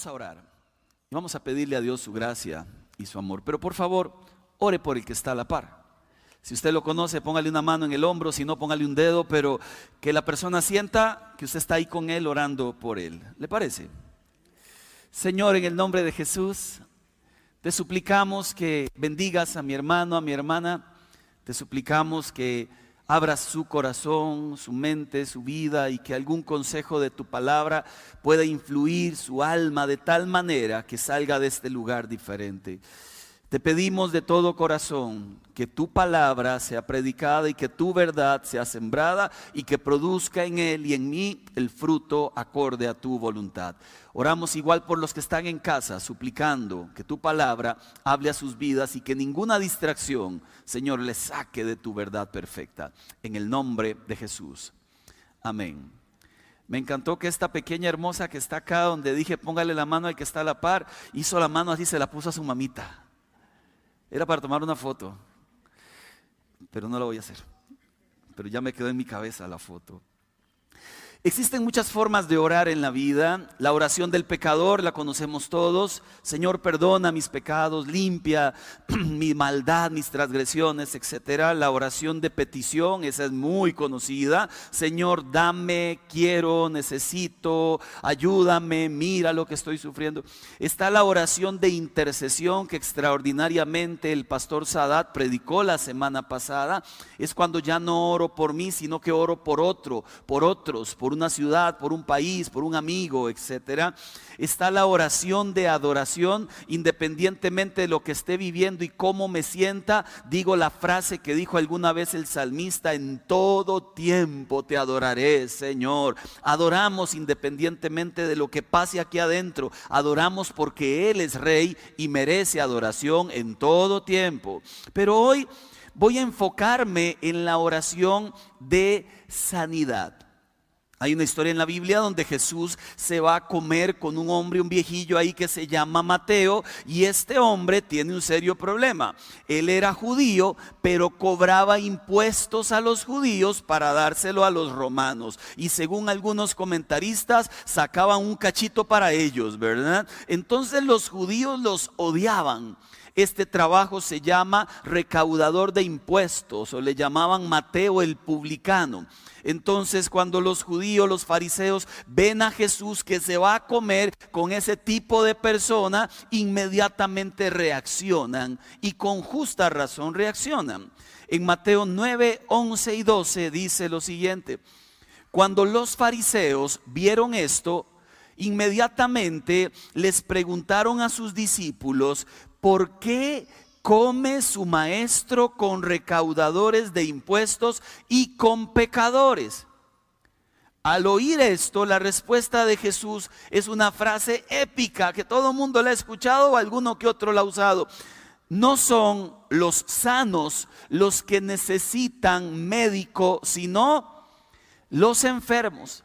Vamos a orar. Y vamos a pedirle a Dios su gracia y su amor. Pero por favor, ore por el que está a la par. Si usted lo conoce, póngale una mano en el hombro, si no, póngale un dedo, pero que la persona sienta que usted está ahí con él orando por él. ¿Le parece? Señor, en el nombre de Jesús, te suplicamos que bendigas a mi hermano, a mi hermana. Te suplicamos que abras su corazón, su mente, su vida y que algún consejo de tu palabra pueda influir su alma de tal manera que salga de este lugar diferente. Te pedimos de todo corazón que tu palabra sea predicada y que tu verdad sea sembrada y que produzca en él y en mí el fruto acorde a tu voluntad. Oramos igual por los que están en casa, suplicando que tu palabra hable a sus vidas y que ninguna distracción, Señor, les saque de tu verdad perfecta. En el nombre de Jesús. Amén. Me encantó que esta pequeña hermosa que está acá, donde dije póngale la mano al que está a la par, hizo la mano así, se la puso a su mamita. Era para tomar una foto, pero no la voy a hacer. Pero ya me quedó en mi cabeza la foto. Existen muchas formas de orar en la vida. La oración del pecador la conocemos todos. Señor, perdona mis pecados, limpia mi maldad, mis transgresiones, etc. La oración de petición, esa es muy conocida. Señor, dame, quiero, necesito, ayúdame, mira lo que estoy sufriendo. Está la oración de intercesión que extraordinariamente el pastor Sadat predicó la semana pasada. Es cuando ya no oro por mí, sino que oro por otro, por otros, por una ciudad, por un país, por un amigo, etcétera. Está la oración de adoración, independientemente de lo que esté viviendo y cómo me sienta. Digo la frase que dijo alguna vez el salmista: En todo tiempo te adoraré, Señor. Adoramos independientemente de lo que pase aquí adentro. Adoramos porque Él es Rey y merece adoración en todo tiempo. Pero hoy voy a enfocarme en la oración de sanidad. Hay una historia en la Biblia donde Jesús se va a comer con un hombre, un viejillo ahí que se llama Mateo, y este hombre tiene un serio problema. Él era judío, pero cobraba impuestos a los judíos para dárselo a los romanos. Y según algunos comentaristas, sacaban un cachito para ellos, ¿verdad? Entonces los judíos los odiaban. Este trabajo se llama recaudador de impuestos o le llamaban Mateo el publicano. Entonces cuando los judíos, los fariseos ven a Jesús que se va a comer con ese tipo de persona, inmediatamente reaccionan y con justa razón reaccionan. En Mateo 9, 11 y 12 dice lo siguiente, cuando los fariseos vieron esto, inmediatamente les preguntaron a sus discípulos, ¿por qué come su maestro con recaudadores de impuestos y con pecadores. Al oír esto, la respuesta de Jesús es una frase épica que todo el mundo la ha escuchado o alguno que otro la ha usado. No son los sanos los que necesitan médico, sino los enfermos.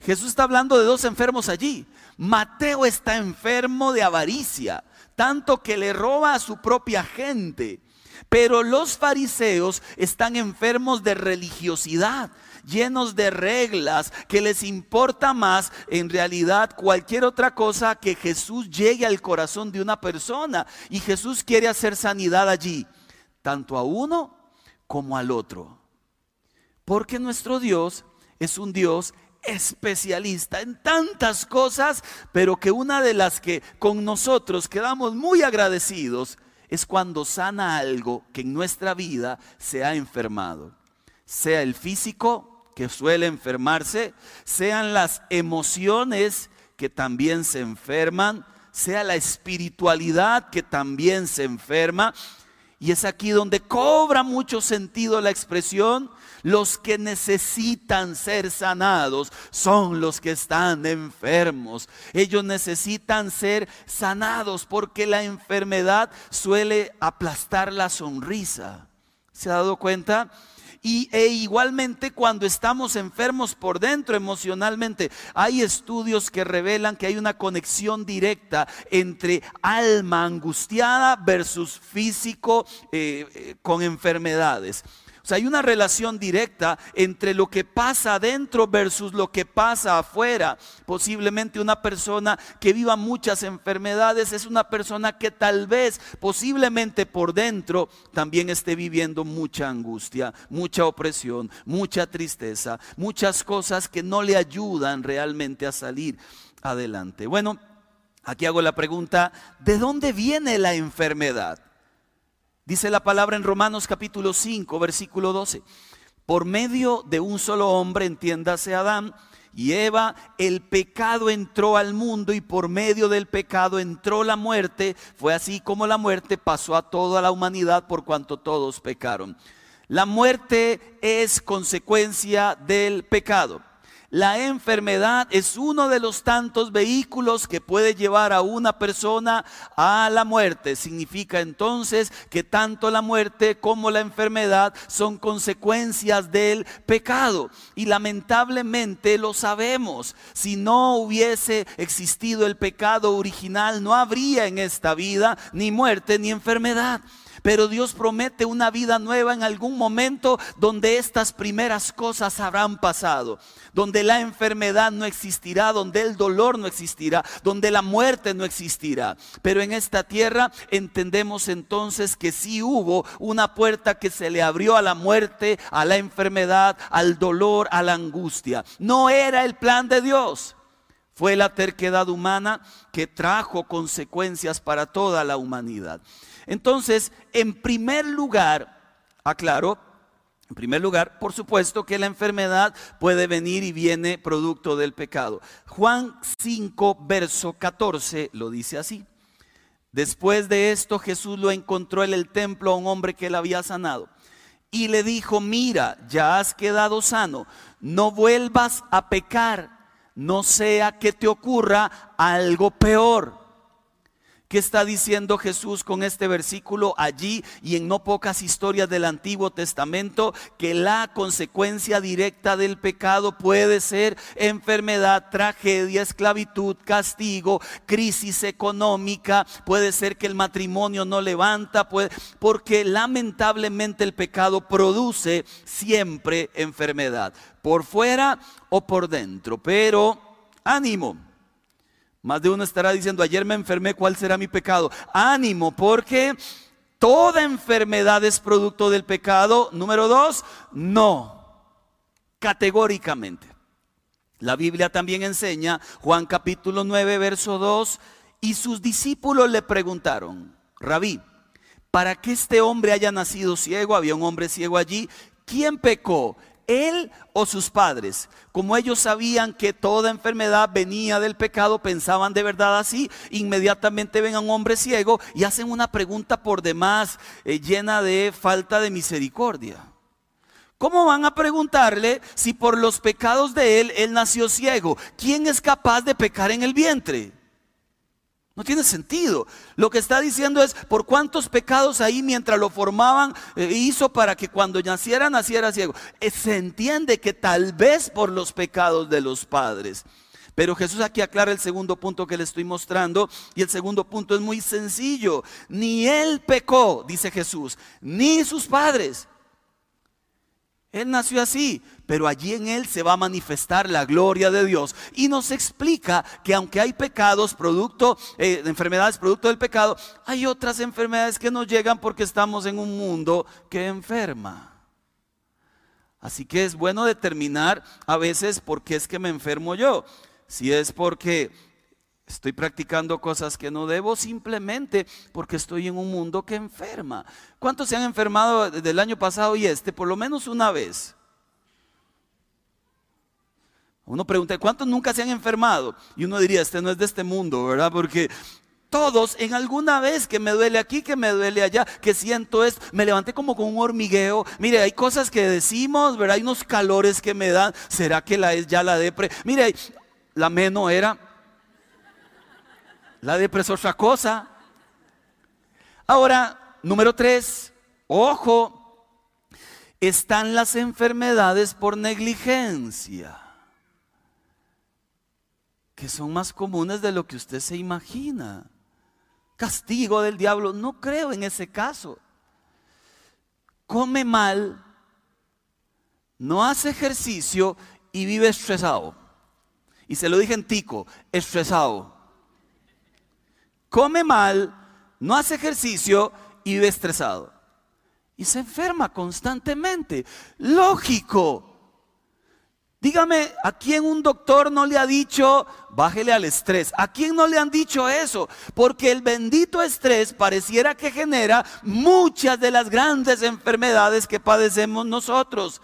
Jesús está hablando de dos enfermos allí. Mateo está enfermo de avaricia tanto que le roba a su propia gente. Pero los fariseos están enfermos de religiosidad, llenos de reglas, que les importa más en realidad cualquier otra cosa que Jesús llegue al corazón de una persona. Y Jesús quiere hacer sanidad allí, tanto a uno como al otro. Porque nuestro Dios es un Dios especialista en tantas cosas, pero que una de las que con nosotros quedamos muy agradecidos es cuando sana algo que en nuestra vida se ha enfermado. Sea el físico, que suele enfermarse, sean las emociones que también se enferman, sea la espiritualidad que también se enferma. Y es aquí donde cobra mucho sentido la expresión los que necesitan ser sanados son los que están enfermos. Ellos necesitan ser sanados porque la enfermedad suele aplastar la sonrisa. ¿Se ha dado cuenta? Y, e igualmente cuando estamos enfermos por dentro emocionalmente, hay estudios que revelan que hay una conexión directa entre alma angustiada versus físico eh, eh, con enfermedades. O sea, hay una relación directa entre lo que pasa adentro versus lo que pasa afuera. Posiblemente una persona que viva muchas enfermedades es una persona que tal vez, posiblemente por dentro, también esté viviendo mucha angustia, mucha opresión, mucha tristeza, muchas cosas que no le ayudan realmente a salir adelante. Bueno, aquí hago la pregunta, ¿de dónde viene la enfermedad? Dice la palabra en Romanos capítulo 5, versículo 12. Por medio de un solo hombre, entiéndase Adán y Eva, el pecado entró al mundo y por medio del pecado entró la muerte. Fue así como la muerte pasó a toda la humanidad por cuanto todos pecaron. La muerte es consecuencia del pecado. La enfermedad es uno de los tantos vehículos que puede llevar a una persona a la muerte. Significa entonces que tanto la muerte como la enfermedad son consecuencias del pecado. Y lamentablemente lo sabemos. Si no hubiese existido el pecado original, no habría en esta vida ni muerte ni enfermedad. Pero Dios promete una vida nueva en algún momento donde estas primeras cosas habrán pasado, donde la enfermedad no existirá, donde el dolor no existirá, donde la muerte no existirá. Pero en esta tierra entendemos entonces que sí hubo una puerta que se le abrió a la muerte, a la enfermedad, al dolor, a la angustia. No era el plan de Dios. Fue la terquedad humana que trajo consecuencias para toda la humanidad. Entonces, en primer lugar, aclaro, en primer lugar, por supuesto que la enfermedad puede venir y viene producto del pecado. Juan 5, verso 14 lo dice así. Después de esto Jesús lo encontró en el templo a un hombre que le había sanado y le dijo, mira, ya has quedado sano, no vuelvas a pecar, no sea que te ocurra algo peor. ¿Qué está diciendo Jesús con este versículo allí y en no pocas historias del Antiguo Testamento? Que la consecuencia directa del pecado puede ser enfermedad, tragedia, esclavitud, castigo, crisis económica, puede ser que el matrimonio no levanta, porque lamentablemente el pecado produce siempre enfermedad, por fuera o por dentro. Pero ánimo más de uno estará diciendo, ayer me enfermé, ¿cuál será mi pecado? Ánimo, porque toda enfermedad es producto del pecado. Número dos, no, categóricamente. La Biblia también enseña, Juan capítulo 9, verso 2, y sus discípulos le preguntaron, rabí, para que este hombre haya nacido ciego, había un hombre ciego allí, ¿quién pecó? Él o sus padres. Como ellos sabían que toda enfermedad venía del pecado, pensaban de verdad así, inmediatamente ven a un hombre ciego y hacen una pregunta por demás eh, llena de falta de misericordia. ¿Cómo van a preguntarle si por los pecados de él él nació ciego? ¿Quién es capaz de pecar en el vientre? No tiene sentido. Lo que está diciendo es por cuántos pecados ahí mientras lo formaban eh, hizo para que cuando naciera naciera ciego. Eh, se entiende que tal vez por los pecados de los padres. Pero Jesús aquí aclara el segundo punto que le estoy mostrando y el segundo punto es muy sencillo. Ni él pecó, dice Jesús, ni sus padres. Él nació así, pero allí en Él se va a manifestar la gloria de Dios. Y nos explica que aunque hay pecados, producto, eh, enfermedades producto del pecado, hay otras enfermedades que nos llegan porque estamos en un mundo que enferma. Así que es bueno determinar a veces por qué es que me enfermo yo. Si es porque Estoy practicando cosas que no debo simplemente porque estoy en un mundo que enferma. ¿Cuántos se han enfermado del año pasado y este? Por lo menos una vez. Uno pregunta, ¿cuántos nunca se han enfermado? Y uno diría, este no es de este mundo, ¿verdad? Porque todos en alguna vez que me duele aquí, que me duele allá, que siento esto, me levanté como con un hormigueo. Mire, hay cosas que decimos, ¿verdad? Hay unos calores que me dan. ¿Será que la es ya la depre? Mire, la menos era la depresión es otra cosa. Ahora, número tres, ojo, están las enfermedades por negligencia, que son más comunes de lo que usted se imagina. Castigo del diablo, no creo en ese caso. Come mal, no hace ejercicio y vive estresado. Y se lo dije en tico, estresado. Come mal, no hace ejercicio y vive estresado. Y se enferma constantemente. Lógico. Dígame, ¿a quién un doctor no le ha dicho, bájele al estrés? ¿A quién no le han dicho eso? Porque el bendito estrés pareciera que genera muchas de las grandes enfermedades que padecemos nosotros.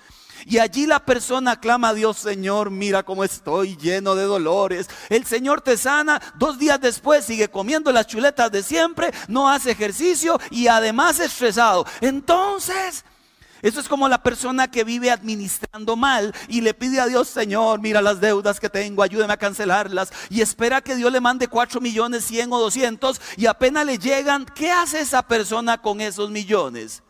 Y allí la persona clama a Dios, Señor, mira cómo estoy lleno de dolores. El Señor te sana, dos días después sigue comiendo las chuletas de siempre, no hace ejercicio y además estresado. Entonces, eso es como la persona que vive administrando mal y le pide a Dios, Señor, mira las deudas que tengo, ayúdeme a cancelarlas. Y espera que Dios le mande 4 millones, 100 o 200 y apenas le llegan, ¿qué hace esa persona con esos millones?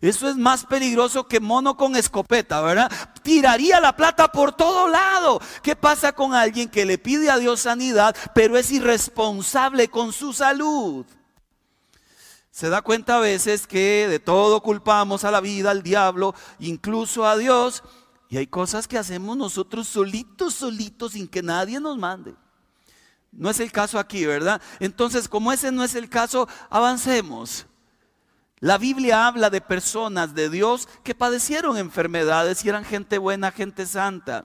Eso es más peligroso que mono con escopeta, ¿verdad? Tiraría la plata por todo lado. ¿Qué pasa con alguien que le pide a Dios sanidad, pero es irresponsable con su salud? Se da cuenta a veces que de todo culpamos a la vida, al diablo, incluso a Dios. Y hay cosas que hacemos nosotros solitos, solitos, sin que nadie nos mande. No es el caso aquí, ¿verdad? Entonces, como ese no es el caso, avancemos. La Biblia habla de personas de Dios que padecieron enfermedades y eran gente buena, gente santa.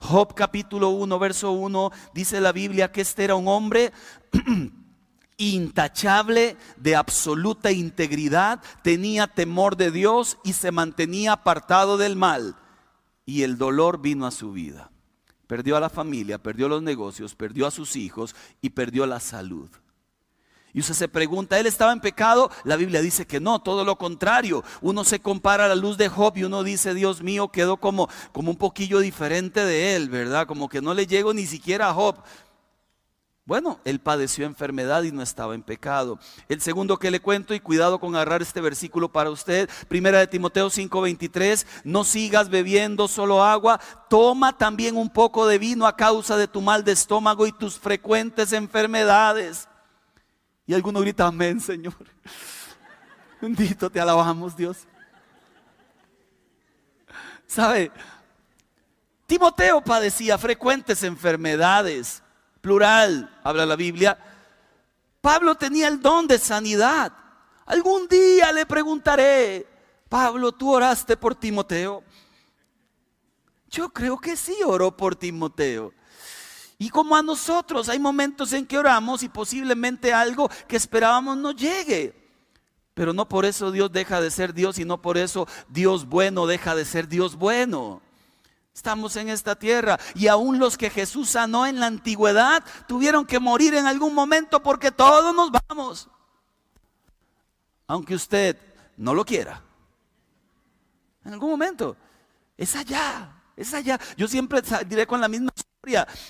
Job capítulo 1, verso 1, dice la Biblia que este era un hombre intachable, de absoluta integridad, tenía temor de Dios y se mantenía apartado del mal. Y el dolor vino a su vida. Perdió a la familia, perdió los negocios, perdió a sus hijos y perdió la salud. Y usted se pregunta, ¿él estaba en pecado? La Biblia dice que no, todo lo contrario. Uno se compara a la luz de Job y uno dice, Dios mío, quedó como, como un poquillo diferente de él, ¿verdad? Como que no le llego ni siquiera a Job. Bueno, él padeció enfermedad y no estaba en pecado. El segundo que le cuento, y cuidado con agarrar este versículo para usted, primera de Timoteo 5:23, no sigas bebiendo solo agua, toma también un poco de vino a causa de tu mal de estómago y tus frecuentes enfermedades. Y alguno grita, amén, Señor. Bendito te alabamos, Dios. ¿Sabe? Timoteo padecía frecuentes enfermedades, plural, habla la Biblia. Pablo tenía el don de sanidad. Algún día le preguntaré, Pablo, ¿tú oraste por Timoteo? Yo creo que sí oró por Timoteo. Y como a nosotros hay momentos en que oramos y posiblemente algo que esperábamos no llegue. Pero no por eso Dios deja de ser Dios y no por eso Dios bueno deja de ser Dios bueno. Estamos en esta tierra y aún los que Jesús sanó en la antigüedad tuvieron que morir en algún momento porque todos nos vamos. Aunque usted no lo quiera. En algún momento. Es allá, es allá. Yo siempre diré con la misma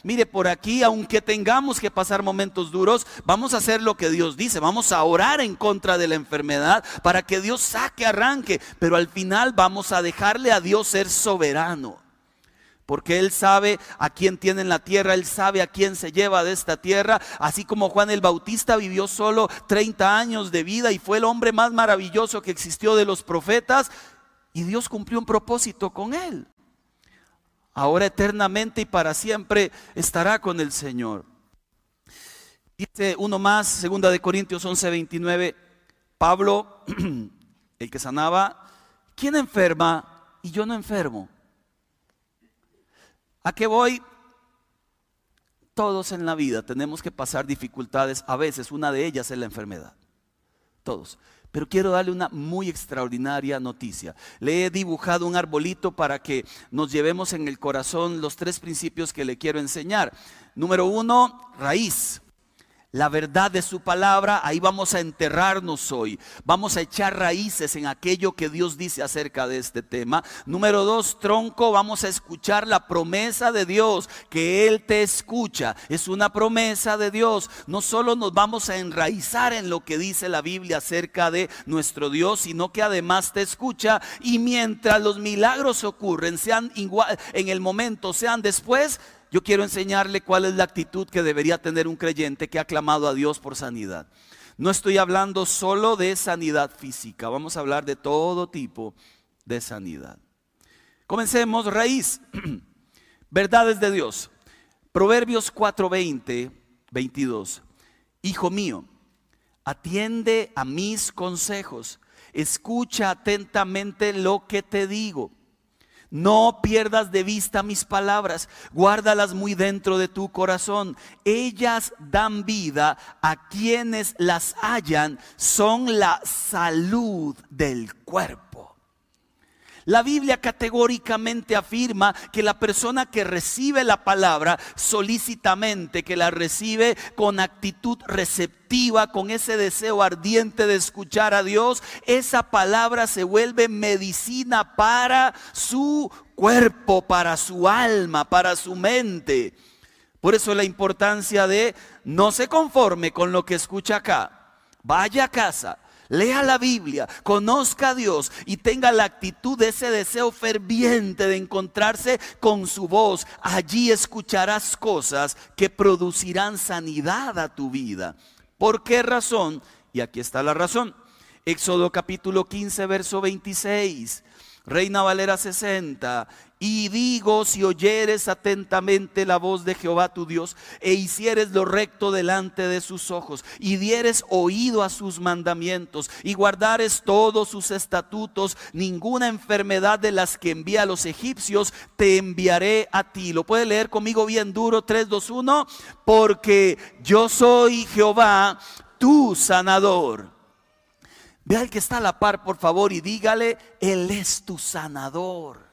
Mire, por aquí, aunque tengamos que pasar momentos duros, vamos a hacer lo que Dios dice, vamos a orar en contra de la enfermedad para que Dios saque, arranque, pero al final vamos a dejarle a Dios ser soberano. Porque Él sabe a quién tiene en la tierra, Él sabe a quién se lleva de esta tierra. Así como Juan el Bautista vivió solo 30 años de vida y fue el hombre más maravilloso que existió de los profetas. Y Dios cumplió un propósito con Él ahora eternamente y para siempre estará con el Señor. Dice uno más, segunda de Corintios 11, 29, Pablo, el que sanaba, ¿quién enferma y yo no enfermo? ¿A qué voy? Todos en la vida tenemos que pasar dificultades, a veces una de ellas es la enfermedad. Todos. Pero quiero darle una muy extraordinaria noticia. Le he dibujado un arbolito para que nos llevemos en el corazón los tres principios que le quiero enseñar. Número uno, raíz la verdad de su palabra, ahí vamos a enterrarnos hoy. Vamos a echar raíces en aquello que Dios dice acerca de este tema. Número dos, tronco, vamos a escuchar la promesa de Dios, que Él te escucha. Es una promesa de Dios. No solo nos vamos a enraizar en lo que dice la Biblia acerca de nuestro Dios, sino que además te escucha. Y mientras los milagros ocurren, sean igual en el momento, sean después, yo quiero enseñarle cuál es la actitud que debería tener un creyente que ha clamado a Dios por sanidad. No estoy hablando solo de sanidad física, vamos a hablar de todo tipo de sanidad. Comencemos, raíz, verdades de Dios. Proverbios 4:20, 22. Hijo mío, atiende a mis consejos, escucha atentamente lo que te digo. No pierdas de vista mis palabras, guárdalas muy dentro de tu corazón. Ellas dan vida a quienes las hallan, son la salud del cuerpo. La Biblia categóricamente afirma que la persona que recibe la palabra solícitamente, que la recibe con actitud receptiva, con ese deseo ardiente de escuchar a Dios, esa palabra se vuelve medicina para su cuerpo, para su alma, para su mente. Por eso la importancia de no se conforme con lo que escucha acá. Vaya a casa, Lea la Biblia, conozca a Dios y tenga la actitud de ese deseo ferviente de encontrarse con su voz. Allí escucharás cosas que producirán sanidad a tu vida. ¿Por qué razón? Y aquí está la razón. Éxodo capítulo 15, verso 26. Reina Valera 60. Y digo, si oyeres atentamente la voz de Jehová tu Dios, e hicieres lo recto delante de sus ojos, y dieres oído a sus mandamientos, y guardares todos sus estatutos, ninguna enfermedad de las que envía a los egipcios te enviaré a ti. Lo puede leer conmigo bien duro, 3, 2, 1, porque yo soy Jehová, tu sanador. Ve al que está a la par, por favor, y dígale, Él es tu sanador.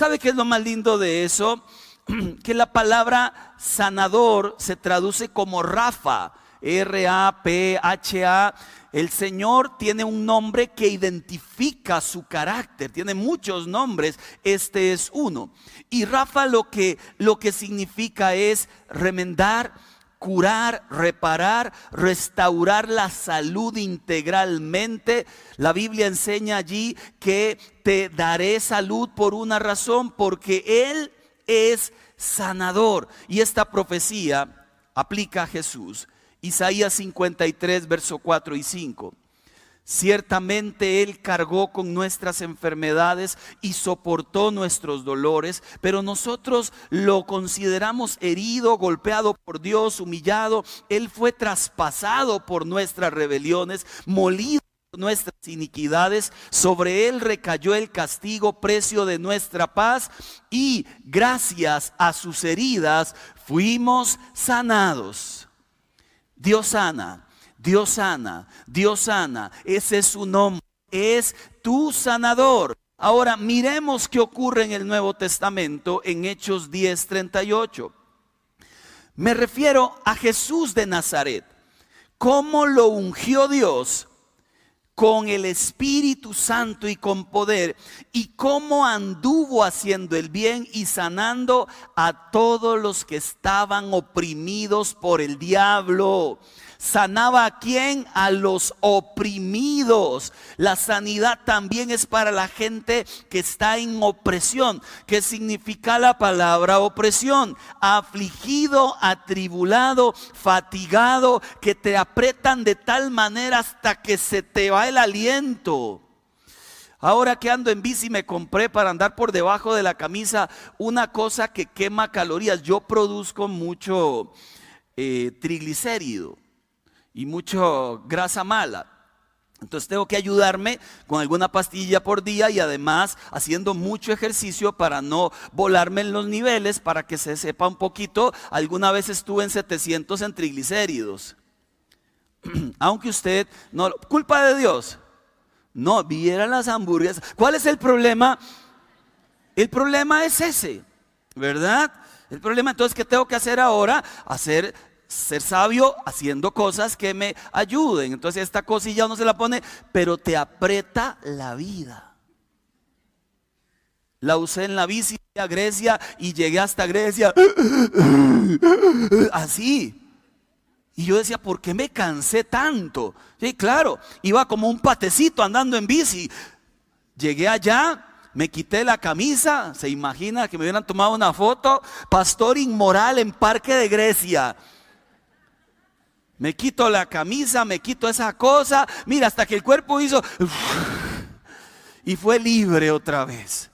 ¿Sabe qué es lo más lindo de eso? Que la palabra sanador se traduce como Rafa, R-A-P-H-A. El Señor tiene un nombre que identifica su carácter, tiene muchos nombres, este es uno. Y Rafa lo que, lo que significa es remendar, curar, reparar, restaurar la salud integralmente. La Biblia enseña allí que te daré salud por una razón, porque Él es sanador. Y esta profecía aplica a Jesús. Isaías 53, verso 4 y 5. Ciertamente Él cargó con nuestras enfermedades y soportó nuestros dolores, pero nosotros lo consideramos herido, golpeado por Dios, humillado. Él fue traspasado por nuestras rebeliones, molido por nuestras iniquidades. Sobre Él recayó el castigo, precio de nuestra paz, y gracias a sus heridas fuimos sanados. Dios sana Dios sana, Dios sana, ese es su nombre, es tu sanador. Ahora miremos qué ocurre en el Nuevo Testamento en Hechos 10:38. Me refiero a Jesús de Nazaret, cómo lo ungió Dios con el Espíritu Santo y con poder, y cómo anduvo haciendo el bien y sanando a todos los que estaban oprimidos por el diablo sanaba a quien? A los oprimidos. La sanidad también es para la gente que está en opresión. ¿Qué significa la palabra opresión? Afligido, atribulado, fatigado, que te apretan de tal manera hasta que se te va el aliento. Ahora que ando en bici me compré para andar por debajo de la camisa una cosa que quema calorías. Yo produzco mucho eh, triglicérido y mucho grasa mala. Entonces tengo que ayudarme con alguna pastilla por día y además haciendo mucho ejercicio para no volarme en los niveles, para que se sepa un poquito. Alguna vez estuve en 700 en triglicéridos. Aunque usted no, culpa de Dios. No, viera las hamburguesas. ¿Cuál es el problema? El problema es ese, ¿verdad? El problema entonces que tengo que hacer ahora, hacer ser sabio haciendo cosas que me ayuden. Entonces esta cosilla no se la pone, pero te aprieta la vida. La usé en la bici a Grecia y llegué hasta Grecia así. Y yo decía, ¿por qué me cansé tanto? Sí, claro, iba como un patecito andando en bici. Llegué allá, me quité la camisa, se imagina que me hubieran tomado una foto, pastor inmoral en Parque de Grecia me quito la camisa, me quito esa cosa, mira, hasta que el cuerpo hizo... y fue libre otra vez.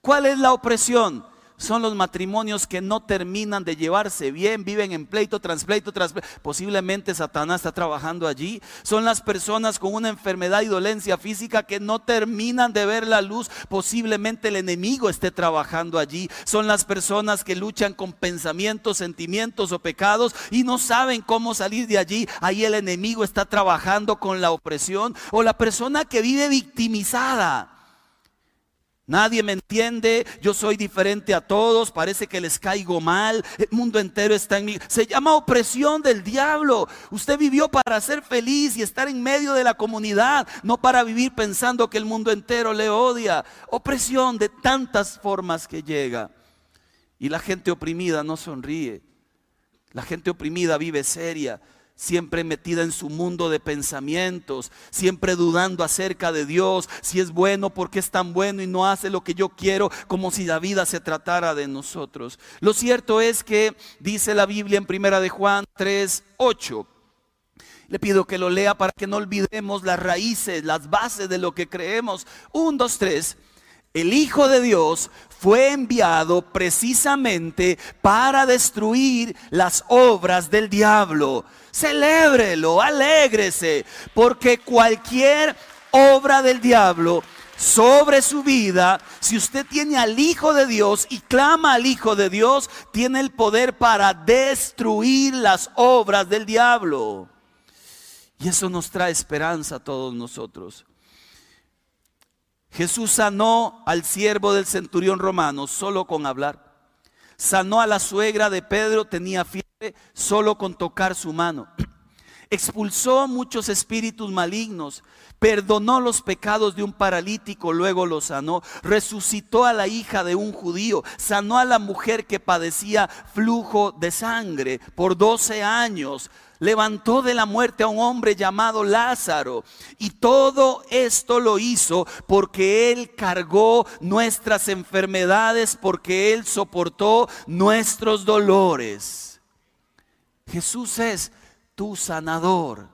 ¿Cuál es la opresión? Son los matrimonios que no terminan de llevarse bien, viven en pleito tras pleito tras pleito. Posiblemente Satanás está trabajando allí. Son las personas con una enfermedad y dolencia física que no terminan de ver la luz. Posiblemente el enemigo esté trabajando allí. Son las personas que luchan con pensamientos, sentimientos o pecados y no saben cómo salir de allí. Ahí el enemigo está trabajando con la opresión. O la persona que vive victimizada Nadie me entiende, yo soy diferente a todos, parece que les caigo mal, el mundo entero está en mí. Se llama opresión del diablo. Usted vivió para ser feliz y estar en medio de la comunidad, no para vivir pensando que el mundo entero le odia. Opresión de tantas formas que llega. Y la gente oprimida no sonríe. La gente oprimida vive seria siempre metida en su mundo de pensamientos, siempre dudando acerca de Dios, si es bueno, porque es tan bueno y no hace lo que yo quiero, como si la vida se tratara de nosotros. Lo cierto es que dice la Biblia en primera de Juan 3, 8. Le pido que lo lea para que no olvidemos las raíces, las bases de lo que creemos. Un, dos, tres. El Hijo de Dios fue enviado precisamente para destruir las obras del diablo. Celébrelo, alégrese, porque cualquier obra del diablo sobre su vida, si usted tiene al Hijo de Dios y clama al Hijo de Dios, tiene el poder para destruir las obras del diablo. Y eso nos trae esperanza a todos nosotros. Jesús sanó al siervo del centurión romano solo con hablar. Sanó a la suegra de Pedro, tenía fiebre, solo con tocar su mano. Expulsó muchos espíritus malignos, perdonó los pecados de un paralítico, luego lo sanó. Resucitó a la hija de un judío, sanó a la mujer que padecía flujo de sangre por 12 años levantó de la muerte a un hombre llamado Lázaro. Y todo esto lo hizo porque Él cargó nuestras enfermedades, porque Él soportó nuestros dolores. Jesús es tu sanador.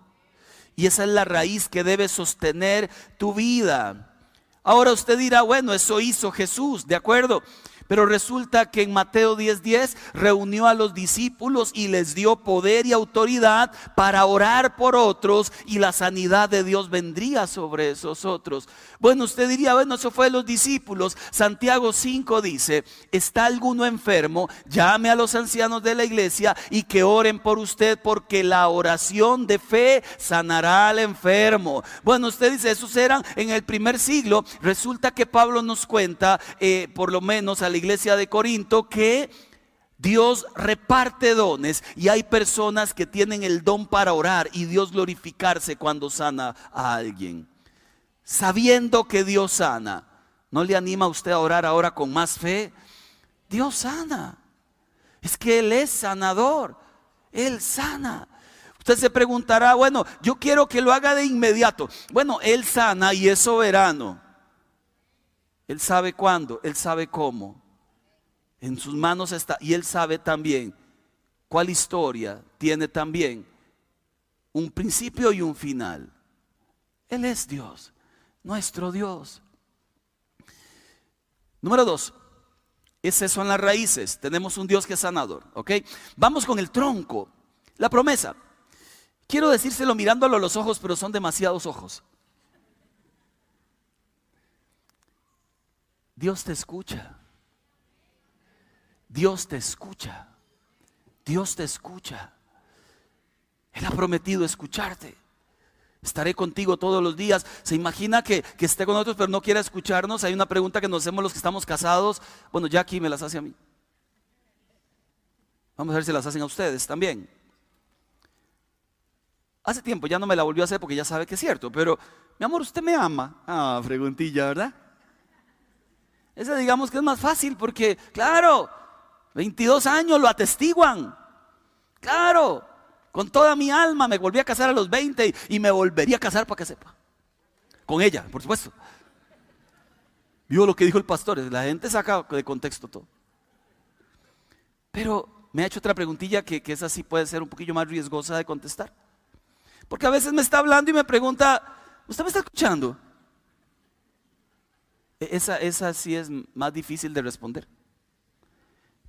Y esa es la raíz que debe sostener tu vida. Ahora usted dirá, bueno, eso hizo Jesús, ¿de acuerdo? Pero resulta que en Mateo 10:10 reunió a los discípulos y les dio poder y autoridad para orar por otros y la sanidad de Dios vendría sobre esos otros. Bueno, usted diría, bueno, eso fue de los discípulos. Santiago 5 dice, está alguno enfermo, llame a los ancianos de la iglesia y que oren por usted porque la oración de fe sanará al enfermo. Bueno, usted dice, esos eran en el primer siglo. Resulta que Pablo nos cuenta, eh, por lo menos al iglesia de Corinto que Dios reparte dones y hay personas que tienen el don para orar y Dios glorificarse cuando sana a alguien. Sabiendo que Dios sana, ¿no le anima a usted a orar ahora con más fe? Dios sana. Es que Él es sanador. Él sana. Usted se preguntará, bueno, yo quiero que lo haga de inmediato. Bueno, Él sana y es soberano. Él sabe cuándo, Él sabe cómo. En sus manos está. Y Él sabe también cuál historia tiene también un principio y un final. Él es Dios, nuestro Dios. Número dos, esas son las raíces. Tenemos un Dios que es sanador, ¿ok? Vamos con el tronco, la promesa. Quiero decírselo mirándolo a los ojos, pero son demasiados ojos. Dios te escucha. Dios te escucha. Dios te escucha. Él ha prometido escucharte. Estaré contigo todos los días. ¿Se imagina que, esté con nosotros pero no quiera escucharnos? Hay una pregunta que nos hacemos los que estamos casados. Bueno, ya aquí me las hace a mí. Vamos a ver si las hacen a ustedes también. Hace tiempo ya no me la volvió a hacer porque ya sabe que es cierto. Pero, mi amor, usted me ama. Ah, preguntilla, ¿verdad? Esa digamos que es más fácil porque, claro, 22 años lo atestiguan. Claro, con toda mi alma me volví a casar a los 20 y me volvería a casar para que sepa. Con ella, por supuesto. Vio lo que dijo el pastor, la gente saca de contexto todo. Pero me ha hecho otra preguntilla que, que esa sí puede ser un poquillo más riesgosa de contestar. Porque a veces me está hablando y me pregunta, ¿usted me está escuchando? E, esa, esa sí es más difícil de responder.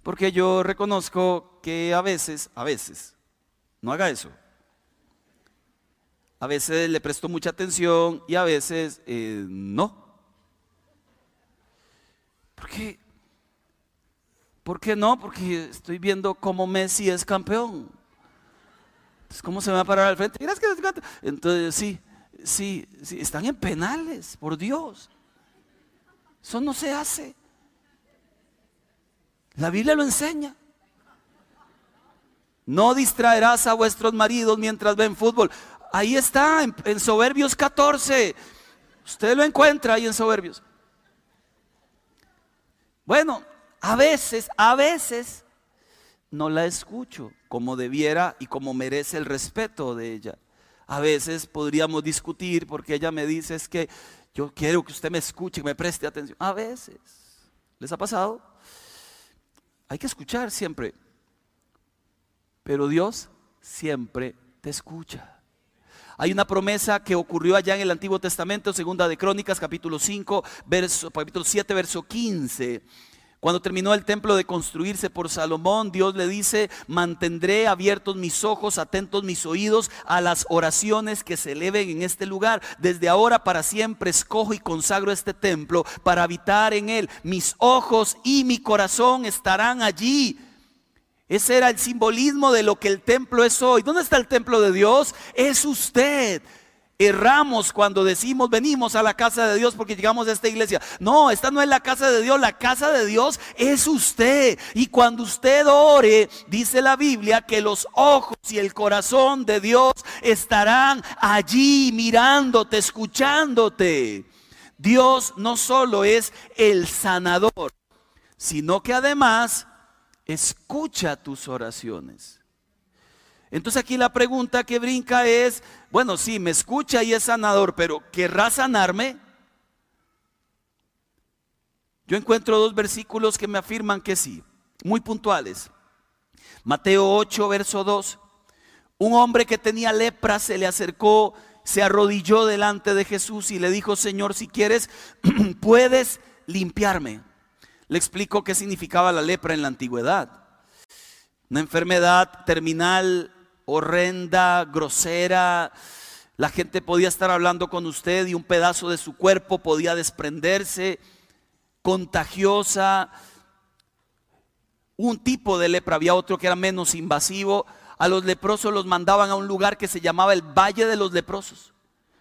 Porque yo reconozco que a veces, a veces, no haga eso. A veces le presto mucha atención y a veces eh, no. ¿Por qué? ¿Por qué no? Porque estoy viendo cómo Messi es campeón. ¿cómo se me va a parar al frente? Entonces, sí, sí, sí, están en penales, por Dios. Eso no se hace. La Biblia lo enseña. No distraerás a vuestros maridos mientras ven fútbol. Ahí está, en, Soberbios 14. Usted lo encuentra ahí en Soberbios. Bueno, a veces, a veces no la escucho como debiera y como merece el respeto de ella. A veces podríamos discutir porque ella me dice es que yo quiero que usted me escuche, y me preste atención. A veces. ¿Les ha pasado? Hay que escuchar siempre. Pero Dios siempre te escucha. Hay una promesa que ocurrió allá en el Antiguo Testamento, segunda de Crónicas, capítulo 5, verso, capítulo 7, verso 15. Cuando terminó el templo de construirse por Salomón, Dios le dice, mantendré abiertos mis ojos, atentos mis oídos a las oraciones que se eleven en este lugar. Desde ahora para siempre escojo y consagro este templo para habitar en él. Mis ojos y mi corazón estarán allí. Ese era el simbolismo de lo que el templo es hoy. ¿Dónde está el templo de Dios? Es usted erramos cuando decimos venimos a la casa de Dios porque llegamos a esta iglesia. No, esta no es la casa de Dios, la casa de Dios es usted. Y cuando usted ore, dice la Biblia que los ojos y el corazón de Dios estarán allí mirándote, escuchándote. Dios no solo es el sanador, sino que además escucha tus oraciones. Entonces aquí la pregunta que brinca es, bueno, sí, me escucha y es sanador, pero ¿querrá sanarme? Yo encuentro dos versículos que me afirman que sí, muy puntuales. Mateo 8, verso 2. Un hombre que tenía lepra se le acercó, se arrodilló delante de Jesús y le dijo, Señor, si quieres, puedes limpiarme. Le explico qué significaba la lepra en la antigüedad. Una enfermedad terminal horrenda, grosera. La gente podía estar hablando con usted y un pedazo de su cuerpo podía desprenderse, contagiosa. Un tipo de lepra, había otro que era menos invasivo. A los leprosos los mandaban a un lugar que se llamaba el Valle de los Leprosos.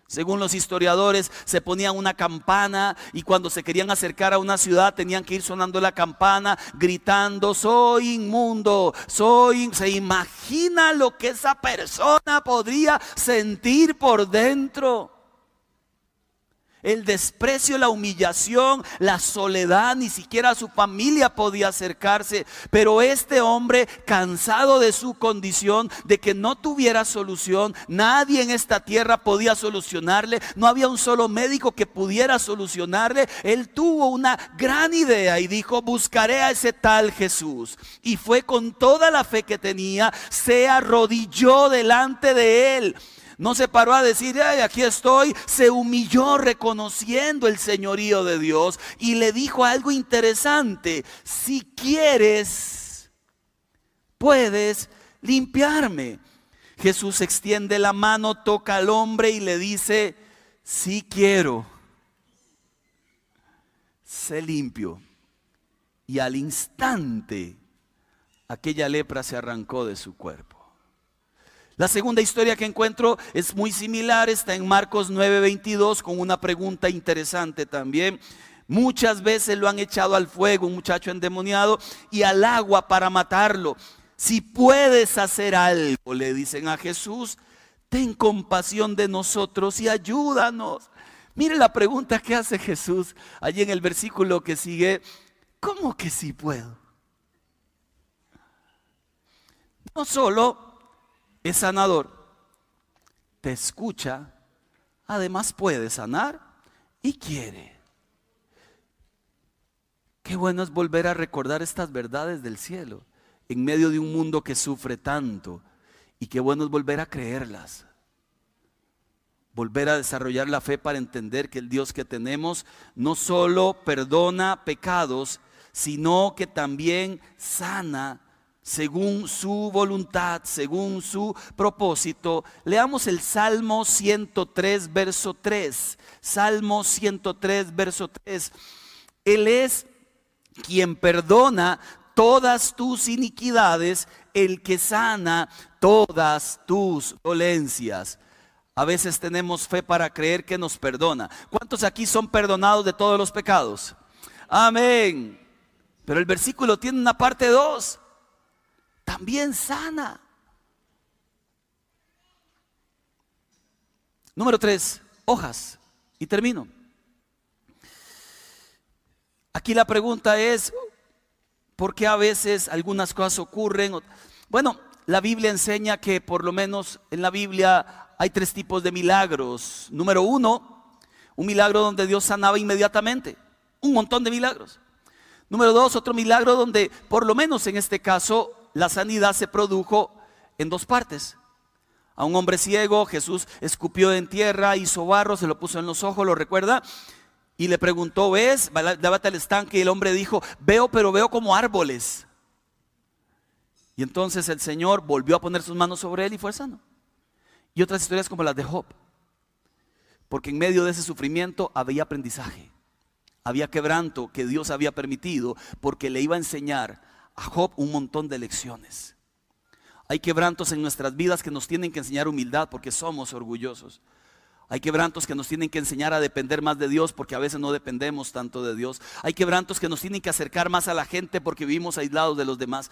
Según los historiadores, se ponían una campana y cuando se querían acercar a una ciudad tenían que ir sonando la campana, gritando, soy inmundo, soy... ¿Se imagina lo que esa persona podría sentir por dentro? El desprecio, la humillación, la soledad, ni siquiera su familia podía acercarse. Pero este hombre, cansado de su condición, de que no tuviera solución, nadie en esta tierra podía solucionarle, no había un solo médico que pudiera solucionarle, él tuvo una gran idea y dijo, buscaré a ese tal Jesús. Y fue con toda la fe que tenía, se arrodilló delante de él no se paró a decir, Ay, aquí estoy. Se humilló reconociendo el señorío de Dios y le dijo algo interesante. Si quieres, puedes limpiarme. Jesús extiende la mano, toca al hombre y le dice, si quiero, sé limpio. Y al instante aquella lepra se arrancó de su cuerpo. La segunda historia que encuentro es muy similar, está en Marcos 9:22 con una pregunta interesante también. Muchas veces lo han echado al fuego, un muchacho endemoniado, y al agua para matarlo. Si puedes hacer algo, le dicen a Jesús, ten compasión de nosotros y ayúdanos. Mire la pregunta que hace Jesús allí en el versículo que sigue. ¿Cómo que sí puedo? No solo es sanador, te escucha, además puede sanar y quiere. Qué bueno es volver a recordar estas verdades del cielo en medio de un mundo que sufre tanto y qué bueno es volver a creerlas. volver a desarrollar la fe para entender que el Dios que tenemos no solo perdona pecados, sino que también sana según su voluntad, según su propósito. Leamos el Salmo 103, verso 3. Salmo 103, verso 3. Él es quien perdona todas tus iniquidades, el que sana todas tus dolencias. A veces tenemos fe para creer que nos perdona. ¿Cuántos aquí son perdonados de todos los pecados? Amén. Pero el versículo tiene una parte 2. También sana. Número 3. Hojas. Y termino. Aquí la pregunta es, ¿por qué a veces algunas cosas ocurren? Bueno, la Biblia enseña que por lo menos en la Biblia hay tres tipos de milagros. Número uno, un milagro donde Dios sanaba inmediatamente. Un montón de milagros. Número dos, otro milagro donde, por lo menos en este caso, la sanidad se produjo en dos partes. A un hombre ciego, Jesús escupió en tierra, hizo barro, se lo puso en los ojos, ¿lo recuerda? Y le preguntó, ¿ves? Lávate al estanque. Y el hombre dijo, veo, pero veo como árboles. Y entonces el Señor volvió a poner sus manos sobre él y fue sano. Y otras historias como las de Job. Porque en medio de ese sufrimiento había aprendizaje. Había quebranto que Dios había permitido porque le iba a enseñar a Job un montón de lecciones. Hay quebrantos en nuestras vidas que nos tienen que enseñar humildad porque somos orgullosos. Hay quebrantos que nos tienen que enseñar a depender más de Dios porque a veces no dependemos tanto de Dios. Hay quebrantos que nos tienen que acercar más a la gente porque vivimos aislados de los demás.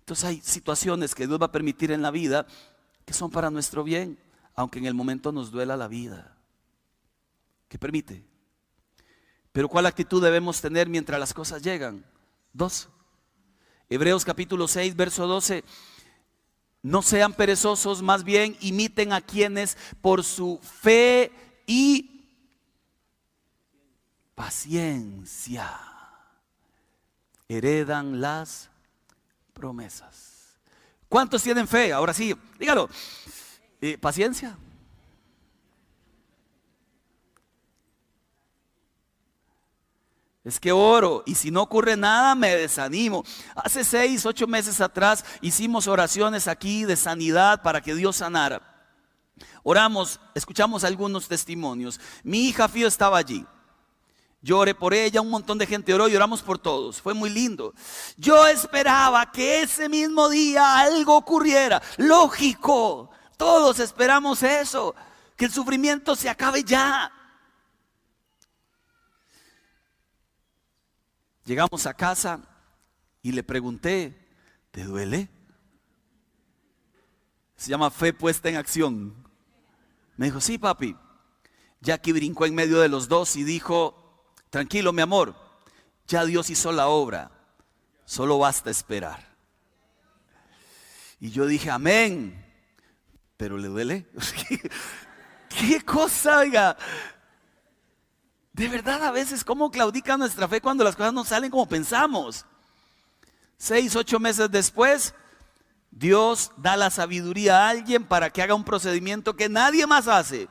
Entonces hay situaciones que Dios va a permitir en la vida que son para nuestro bien, aunque en el momento nos duela la vida. ¿Qué permite? Pero ¿cuál actitud debemos tener mientras las cosas llegan? Dos. Hebreos capítulo 6, verso 12. No sean perezosos, más bien imiten a quienes por su fe y paciencia heredan las promesas. ¿Cuántos tienen fe? Ahora sí, dígalo. Eh, paciencia. Es que oro y si no ocurre nada me desanimo. Hace seis, ocho meses atrás hicimos oraciones aquí de sanidad para que Dios sanara. Oramos, escuchamos algunos testimonios. Mi hija Fío estaba allí. Lloré por ella, un montón de gente oró y oramos por todos. Fue muy lindo. Yo esperaba que ese mismo día algo ocurriera. Lógico, todos esperamos eso, que el sufrimiento se acabe ya. Llegamos a casa y le pregunté, ¿te duele? Se llama fe puesta en acción. Me dijo, sí, papi. Jackie brincó en medio de los dos y dijo, Tranquilo, mi amor, ya Dios hizo la obra, solo basta esperar. Y yo dije, amén, pero le duele. ¿Qué, cosa, oiga? De verdad, a veces, ¿cómo claudica nuestra fe cuando las cosas no salen como pensamos? Seis, ocho meses después, Dios da la sabiduría a alguien para que haga un procedimiento que nadie más hace.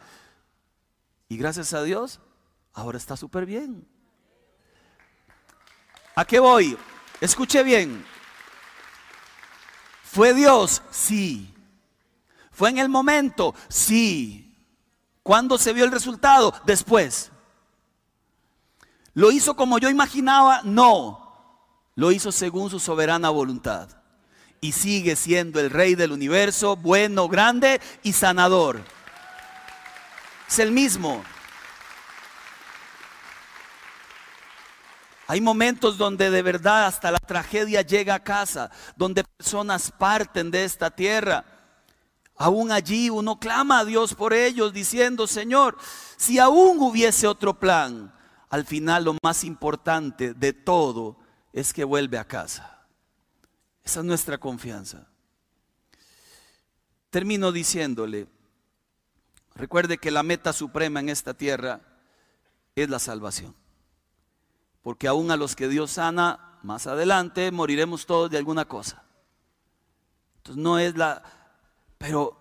Y gracias a Dios, ahora está súper bien. ¿A qué voy? Escuche bien. ¿Fue Dios? Sí. ¿Fue en el momento? Sí. ¿Cuándo se vio el resultado? Después. ¿Lo hizo como yo imaginaba? No. Lo hizo según su soberana voluntad. Y sigue siendo el rey del universo, bueno, grande y sanador. Es el mismo. Hay momentos donde de verdad hasta la tragedia llega a casa, donde personas parten de esta tierra. Aún allí uno clama a Dios por ellos diciendo, Señor, si aún hubiese otro plan, al final lo más importante de todo es que vuelve a casa. Esa es nuestra confianza. Termino diciéndole, recuerde que la meta suprema en esta tierra es la salvación porque aún a los que Dios sana, más adelante moriremos todos de alguna cosa. Entonces no es la, pero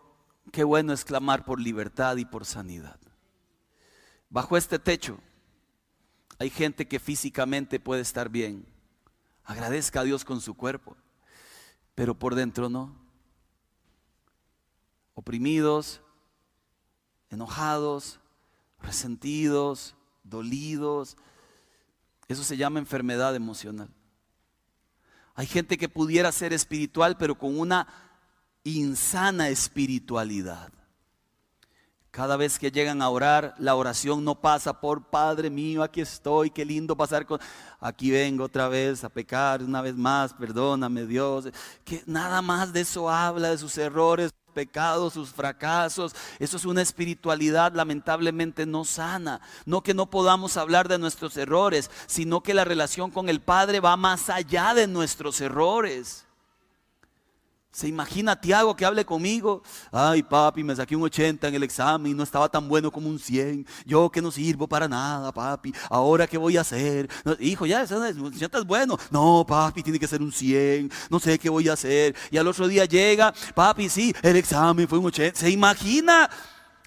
Qué bueno es clamar por libertad y por sanidad. Bajo este techo hay gente que físicamente puede estar bien. Agradezca a Dios con su cuerpo, pero por dentro no. Oprimidos, enojados, resentidos, dolidos. Eso se llama enfermedad emocional. Hay gente que pudiera ser espiritual, pero con una insana espiritualidad. Cada vez que llegan a orar, la oración no pasa por Padre mío, aquí estoy, qué lindo pasar con... Aquí vengo otra vez a pecar una vez más, perdóname Dios. Que nada más de eso habla, de sus errores, pecados, sus fracasos. Eso es una espiritualidad lamentablemente no sana. No que no podamos hablar de nuestros errores, sino que la relación con el Padre va más allá de nuestros errores. ¿Se imagina Tiago que hable conmigo? Ay, papi, me saqué un 80 en el examen no estaba tan bueno como un 100. Yo que no sirvo para nada, papi. Ahora qué voy a hacer? hijo, ya, ya estás bueno. No, papi, tiene que ser un 100. No sé qué voy a hacer. Y al otro día llega, papi, sí, el examen fue un 80. ¿Se imagina?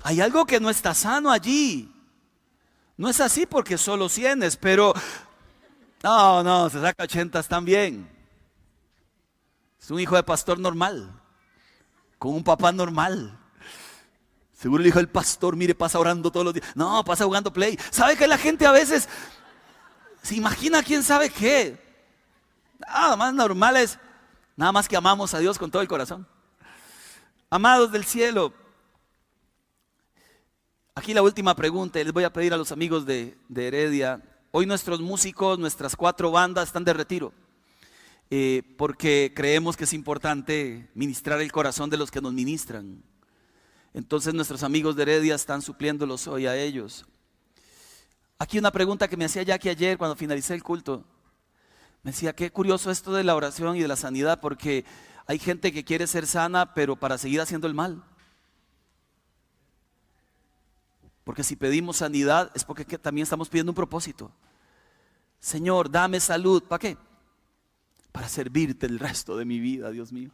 Hay algo que no está sano allí. No es así porque solo 100, pero no, no, se saca 80 también. Es un hijo de pastor normal, con un papá normal. Seguro el hijo del pastor, mire, pasa orando todos los días. No, pasa jugando play. ¿Sabe que la gente a veces se imagina quién sabe qué? Nada más normal es, nada más que amamos a Dios con todo el corazón. Amados del cielo, aquí la última pregunta, les voy a pedir a los amigos de, de Heredia. Hoy nuestros músicos, nuestras cuatro bandas están de retiro. Eh, porque creemos que es importante ministrar el corazón de los que nos ministran. Entonces nuestros amigos de Heredia están supliéndolos hoy a ellos. Aquí una pregunta que me hacía Jackie ayer cuando finalicé el culto. Me decía, qué curioso esto de la oración y de la sanidad, porque hay gente que quiere ser sana, pero para seguir haciendo el mal. Porque si pedimos sanidad es porque también estamos pidiendo un propósito. Señor, dame salud. ¿Para qué? Para servirte el resto de mi vida, Dios mío.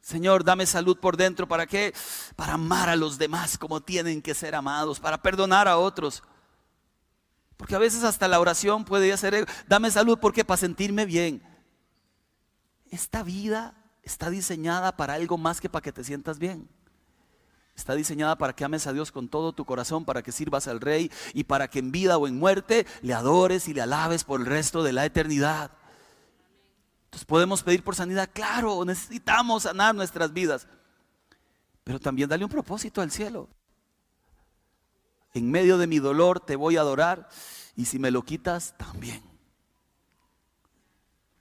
Señor, dame salud por dentro. ¿Para qué? Para amar a los demás como tienen que ser amados, para perdonar a otros. Porque a veces hasta la oración puede ser, dame salud porque para sentirme bien. Esta vida está diseñada para algo más que para que te sientas bien. Está diseñada para que ames a Dios con todo tu corazón, para que sirvas al Rey y para que en vida o en muerte le adores y le alabes por el resto de la eternidad. Entonces podemos pedir por sanidad, claro, necesitamos sanar nuestras vidas, pero también dale un propósito al cielo. En medio de mi dolor te voy a adorar y si me lo quitas, también.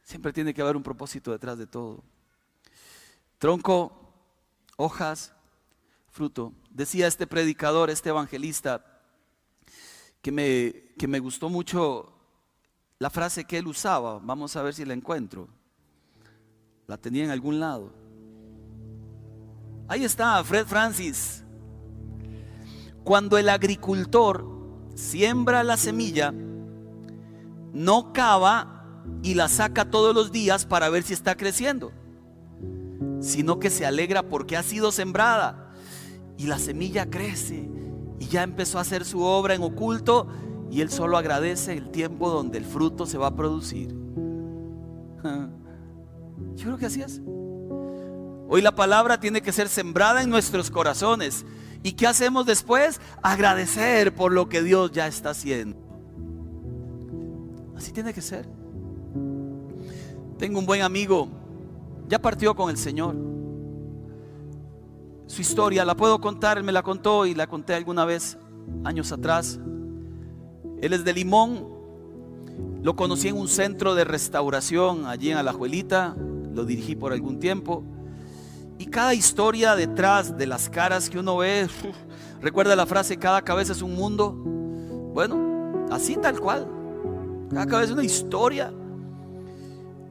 Siempre tiene que haber un propósito detrás de todo. Tronco, hojas, fruto. Decía este predicador, este evangelista, que me, que me gustó mucho la frase que él usaba. Vamos a ver si la encuentro. La tenía en algún lado. Ahí está, Fred Francis. Cuando el agricultor siembra la semilla, no cava y la saca todos los días para ver si está creciendo, sino que se alegra porque ha sido sembrada y la semilla crece y ya empezó a hacer su obra en oculto y él solo agradece el tiempo donde el fruto se va a producir. Yo creo que así es. Hoy la palabra tiene que ser sembrada en nuestros corazones. ¿Y qué hacemos después? Agradecer por lo que Dios ya está haciendo. Así tiene que ser. Tengo un buen amigo, ya partió con el Señor. Su historia la puedo contar, él me la contó y la conté alguna vez años atrás. Él es de Limón, lo conocí en un centro de restauración allí en Alajuelita, lo dirigí por algún tiempo. Y cada historia detrás de las caras que uno ve, recuerda la frase, cada cabeza es un mundo. Bueno, así tal cual. Cada cabeza es una historia.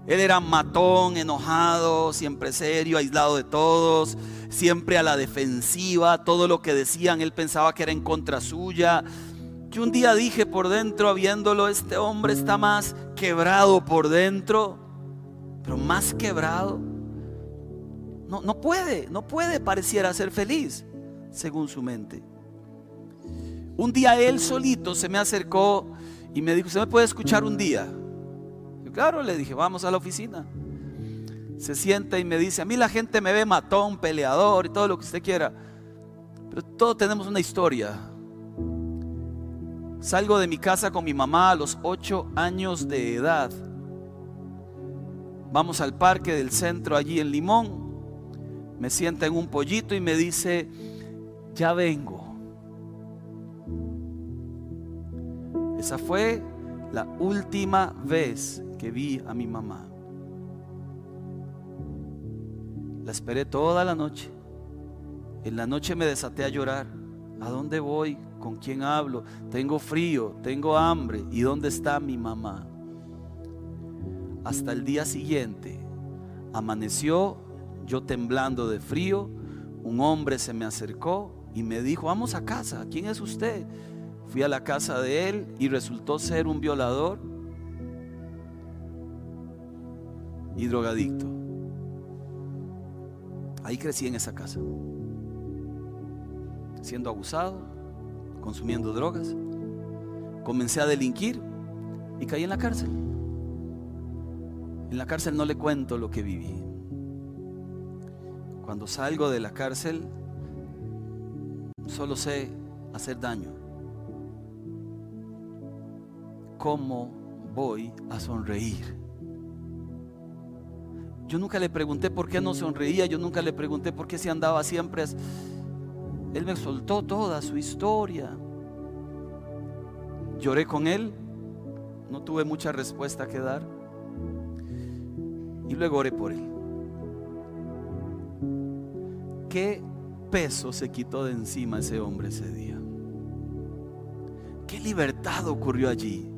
Él era matón, enojado, siempre serio, aislado de todos, siempre a la defensiva. Todo lo que decían, él pensaba que era en contra suya. Yo un día dije por dentro, viéndolo, este hombre está más quebrado por dentro pero más quebrado, no, no puede, no puede pareciera ser feliz, según su mente. Un día él solito se me acercó y me dijo, ¿usted me puede escuchar un día? Yo, claro, le dije, vamos a la oficina. Se sienta y me dice, a mí la gente me ve matón, peleador y todo lo que usted quiera. Pero todos tenemos una historia. Salgo de mi casa con mi mamá a los ocho años de edad. Vamos al parque del centro allí en Limón. Me sienta en un pollito y me dice, ya vengo. Esa fue la última vez que vi a mi mamá. La esperé toda la noche. En la noche me desaté a llorar. ¿A dónde voy? ¿Con quién hablo? Tengo frío, tengo hambre. ¿Y dónde está mi mamá? Hasta el día siguiente, amaneció yo temblando de frío, un hombre se me acercó y me dijo, vamos a casa, ¿quién es usted? Fui a la casa de él y resultó ser un violador y drogadicto. Ahí crecí en esa casa, siendo abusado, consumiendo drogas. Comencé a delinquir y caí en la cárcel. En la cárcel no le cuento lo que viví. Cuando salgo de la cárcel, solo sé hacer daño. ¿Cómo voy a sonreír? Yo nunca le pregunté por qué no sonreía, yo nunca le pregunté por qué se andaba siempre. Él me soltó toda su historia. Lloré con él, no tuve mucha respuesta que dar. Y luego oré por él. ¿Qué peso se quitó de encima ese hombre ese día? ¿Qué libertad ocurrió allí?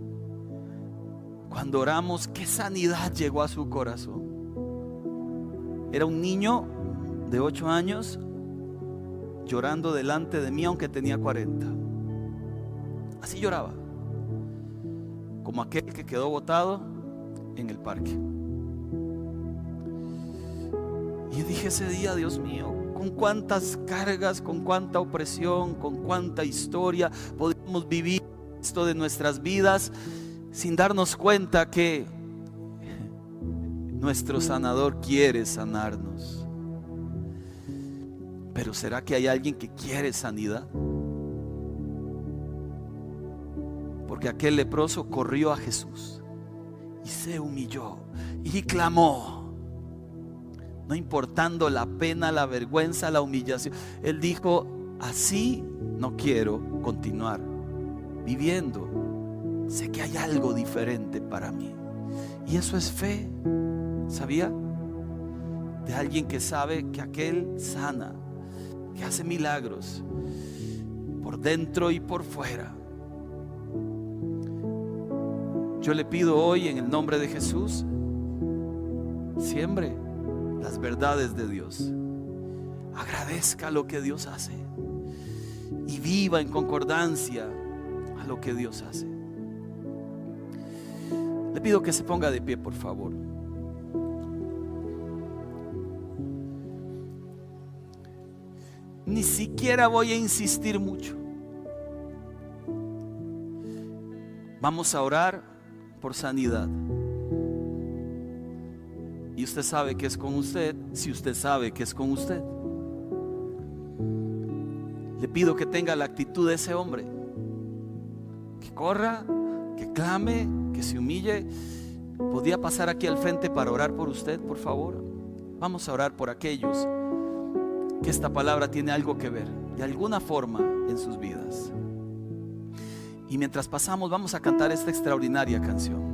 Cuando oramos, ¿qué sanidad llegó a su corazón? Era un niño de 8 años llorando delante de mí aunque tenía 40. Así lloraba. Como aquel que quedó botado en el parque. Ese día, Dios mío, con cuántas cargas, con cuánta opresión, con cuánta historia podemos vivir esto de nuestras vidas sin darnos cuenta que nuestro sanador quiere sanarnos. Pero ¿será que hay alguien que quiere sanidad? Porque aquel leproso corrió a Jesús y se humilló y clamó. No importando la pena, la vergüenza, la humillación. Él dijo, así no quiero continuar viviendo. Sé que hay algo diferente para mí. Y eso es fe. ¿Sabía? De alguien que sabe que aquel sana, que hace milagros por dentro y por fuera. Yo le pido hoy en el nombre de Jesús, siempre las verdades de Dios. Agradezca lo que Dios hace y viva en concordancia a lo que Dios hace. Le pido que se ponga de pie, por favor. Ni siquiera voy a insistir mucho. Vamos a orar por sanidad. Y usted sabe que es con usted, si usted sabe que es con usted. Le pido que tenga la actitud de ese hombre. Que corra, que clame, que se humille. ¿Podría pasar aquí al frente para orar por usted, por favor? Vamos a orar por aquellos que esta palabra tiene algo que ver, de alguna forma, en sus vidas. Y mientras pasamos, vamos a cantar esta extraordinaria canción.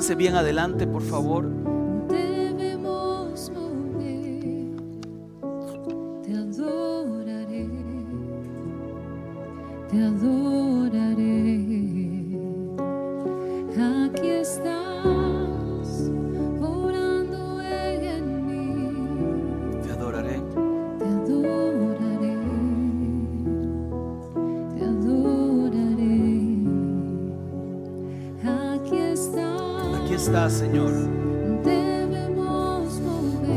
Háganse bien adelante, por favor. estás, Señor.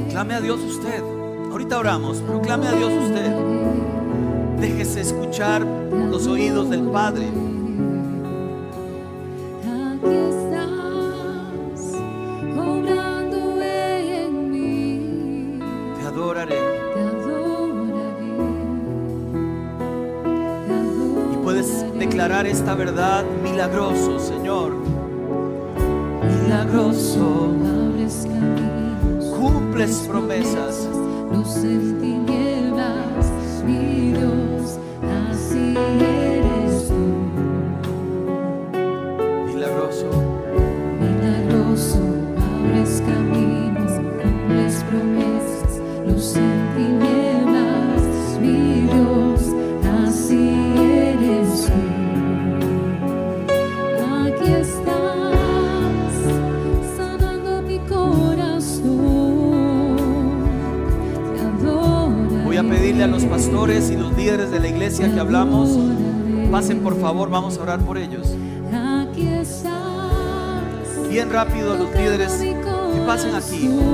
Clame a Dios usted. Ahorita oramos, pero clame a Dios usted. Déjese escuchar los oídos del Padre. Te adoraré. Y puedes declarar esta verdad milagrosos soul. fazem aqui.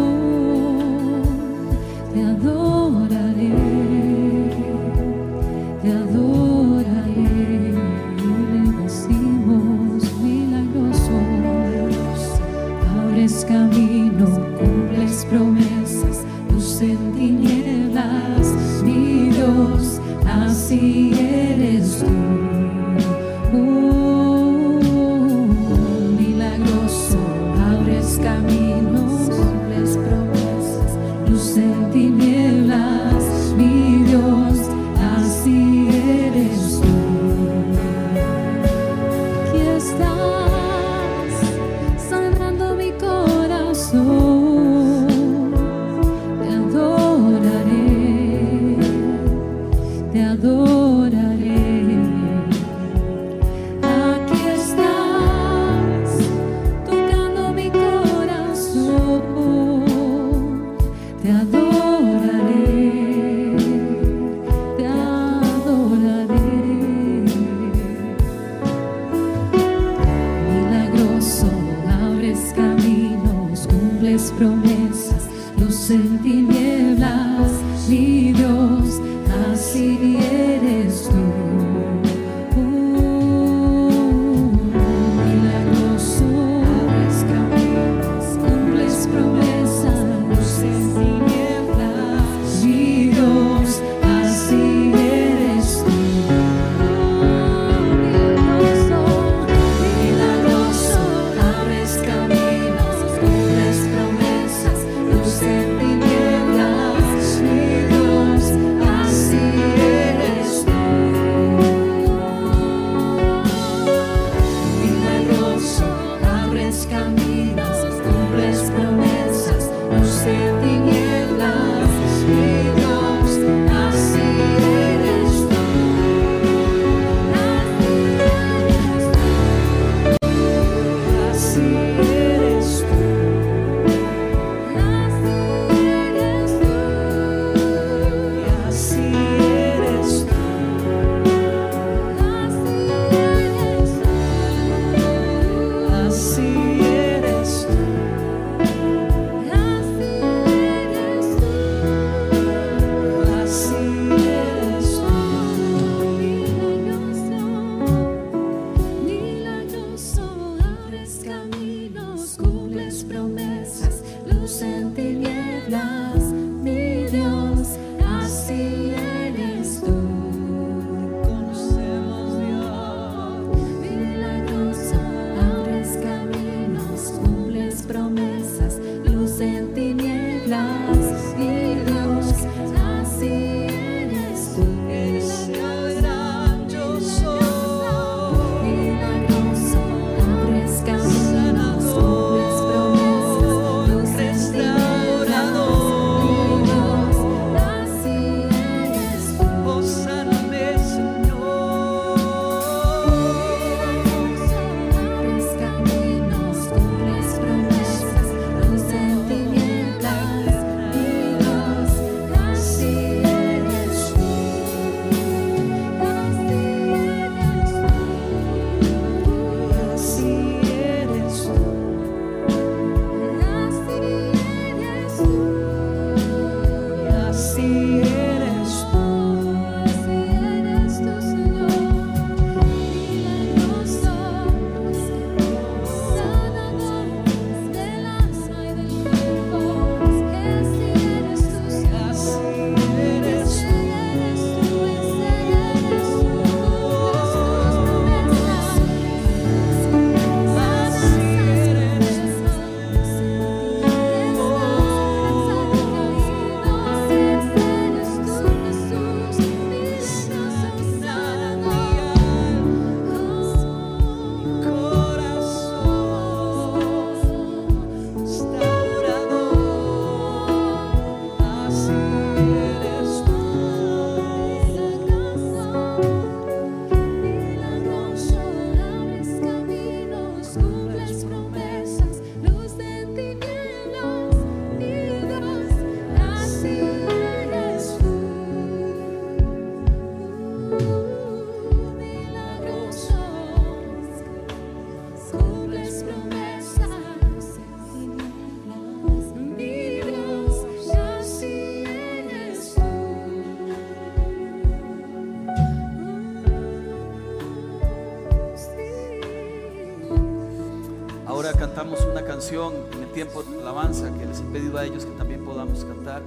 Tiempo de alabanza que les he pedido a ellos que también podamos cantar.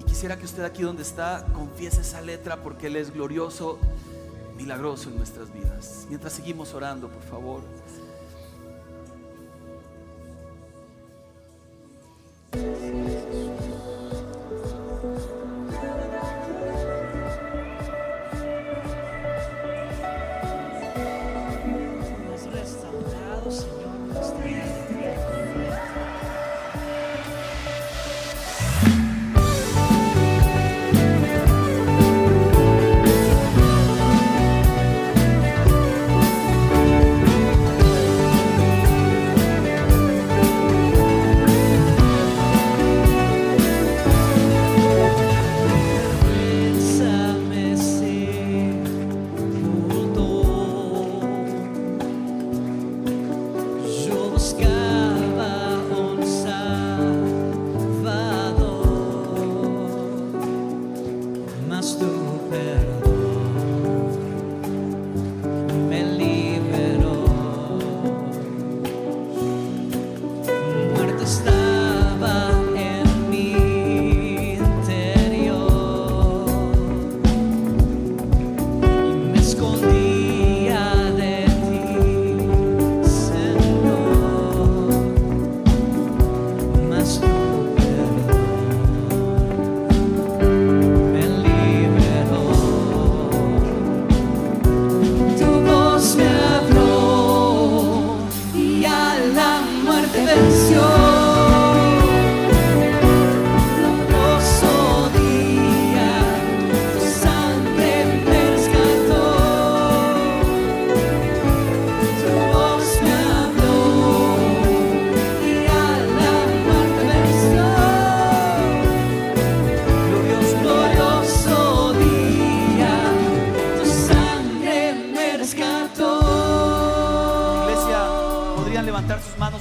Y quisiera que usted aquí donde está confiese esa letra porque Él es glorioso, milagroso en nuestras vidas. Mientras seguimos orando, por favor.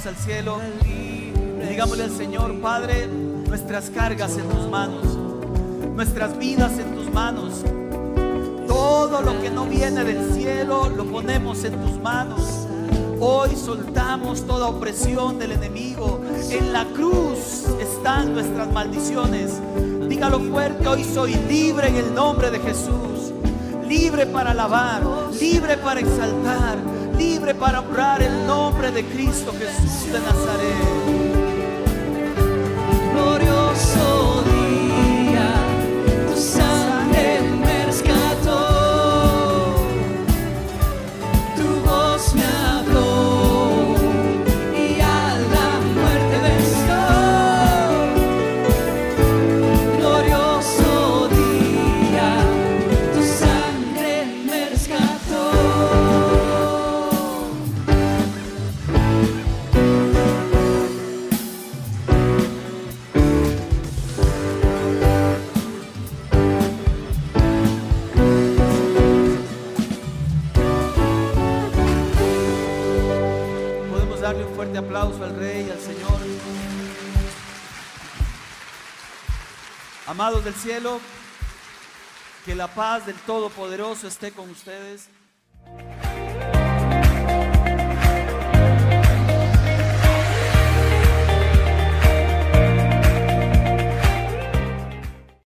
Al cielo y digámosle al Señor, Padre, nuestras cargas en tus manos, nuestras vidas en tus manos. Todo lo que no viene del cielo lo ponemos en tus manos. Hoy soltamos toda opresión del enemigo. En la cruz están nuestras maldiciones. Dígalo fuerte, hoy soy libre en el nombre de Jesús. Libre para alabar, libre para exaltar, libre para honrar el nombre de Cristo Jesús de Nazaret. Del cielo, que la paz del Todopoderoso esté con ustedes.